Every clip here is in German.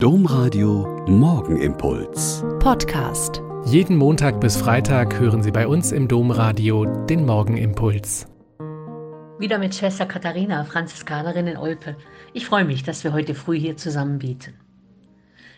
Domradio Morgenimpuls. Podcast. Jeden Montag bis Freitag hören Sie bei uns im Domradio den Morgenimpuls. Wieder mit Schwester Katharina, Franziskanerin in Olpe. Ich freue mich, dass wir heute früh hier zusammen beten.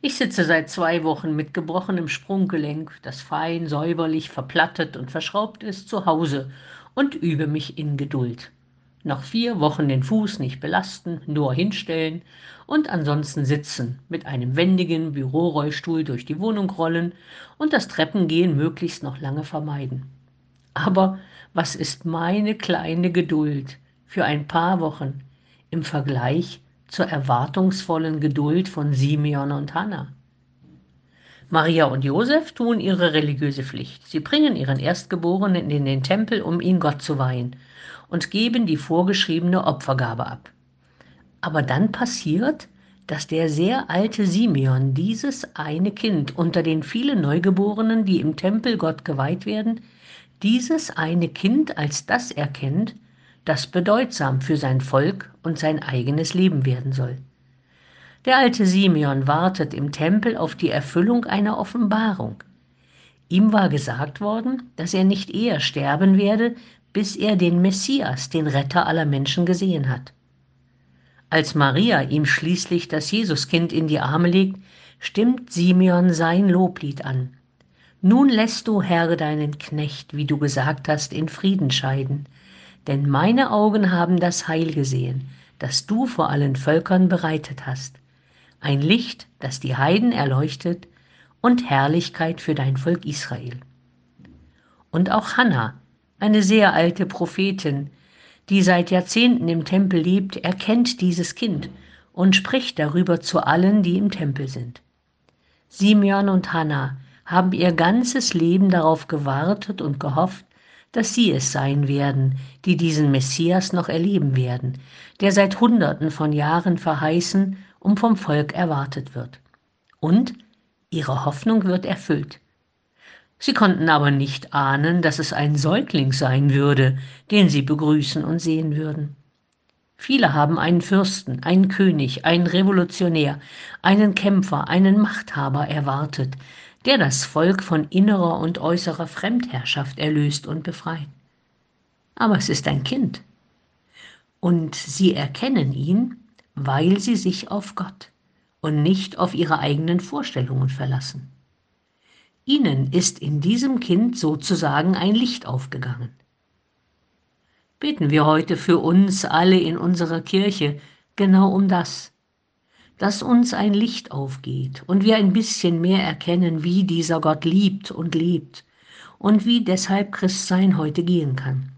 Ich sitze seit zwei Wochen mit gebrochenem Sprunggelenk, das fein, säuberlich, verplattet und verschraubt ist, zu Hause und übe mich in Geduld. Noch vier Wochen den Fuß nicht belasten, nur hinstellen und ansonsten sitzen, mit einem wendigen Bürorollstuhl durch die Wohnung rollen und das Treppengehen möglichst noch lange vermeiden. Aber was ist meine kleine Geduld für ein paar Wochen im Vergleich zur erwartungsvollen Geduld von Simeon und Hannah? Maria und Josef tun ihre religiöse Pflicht. Sie bringen ihren Erstgeborenen in den Tempel, um ihn Gott zu weihen und geben die vorgeschriebene Opfergabe ab. Aber dann passiert, dass der sehr alte Simeon dieses eine Kind unter den vielen Neugeborenen, die im Tempel Gott geweiht werden, dieses eine Kind als das erkennt, das bedeutsam für sein Volk und sein eigenes Leben werden soll. Der alte Simeon wartet im Tempel auf die Erfüllung einer Offenbarung. Ihm war gesagt worden, dass er nicht eher sterben werde, bis er den Messias, den Retter aller Menschen, gesehen hat. Als Maria ihm schließlich das Jesuskind in die Arme legt, stimmt Simeon sein Loblied an. Nun lässt du, Herr, deinen Knecht, wie du gesagt hast, in Frieden scheiden, denn meine Augen haben das Heil gesehen, das du vor allen Völkern bereitet hast, ein Licht, das die Heiden erleuchtet und Herrlichkeit für dein Volk Israel. Und auch Hannah, eine sehr alte Prophetin, die seit Jahrzehnten im Tempel lebt, erkennt dieses Kind und spricht darüber zu allen, die im Tempel sind. Simeon und Hannah haben ihr ganzes Leben darauf gewartet und gehofft, dass sie es sein werden, die diesen Messias noch erleben werden, der seit Hunderten von Jahren verheißen und vom Volk erwartet wird. Und ihre Hoffnung wird erfüllt. Sie konnten aber nicht ahnen, dass es ein Säugling sein würde, den sie begrüßen und sehen würden. Viele haben einen Fürsten, einen König, einen Revolutionär, einen Kämpfer, einen Machthaber erwartet, der das Volk von innerer und äußerer Fremdherrschaft erlöst und befreit. Aber es ist ein Kind. Und sie erkennen ihn, weil sie sich auf Gott und nicht auf ihre eigenen Vorstellungen verlassen. Ihnen ist in diesem Kind sozusagen ein Licht aufgegangen. Beten wir heute für uns alle in unserer Kirche genau um das, dass uns ein Licht aufgeht und wir ein bisschen mehr erkennen, wie dieser Gott liebt und lebt und wie deshalb Christsein heute gehen kann.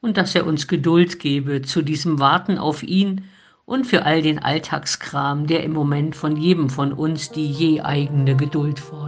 Und dass er uns Geduld gebe zu diesem Warten auf ihn und für all den Alltagskram, der im Moment von jedem von uns die je eigene Geduld fordert.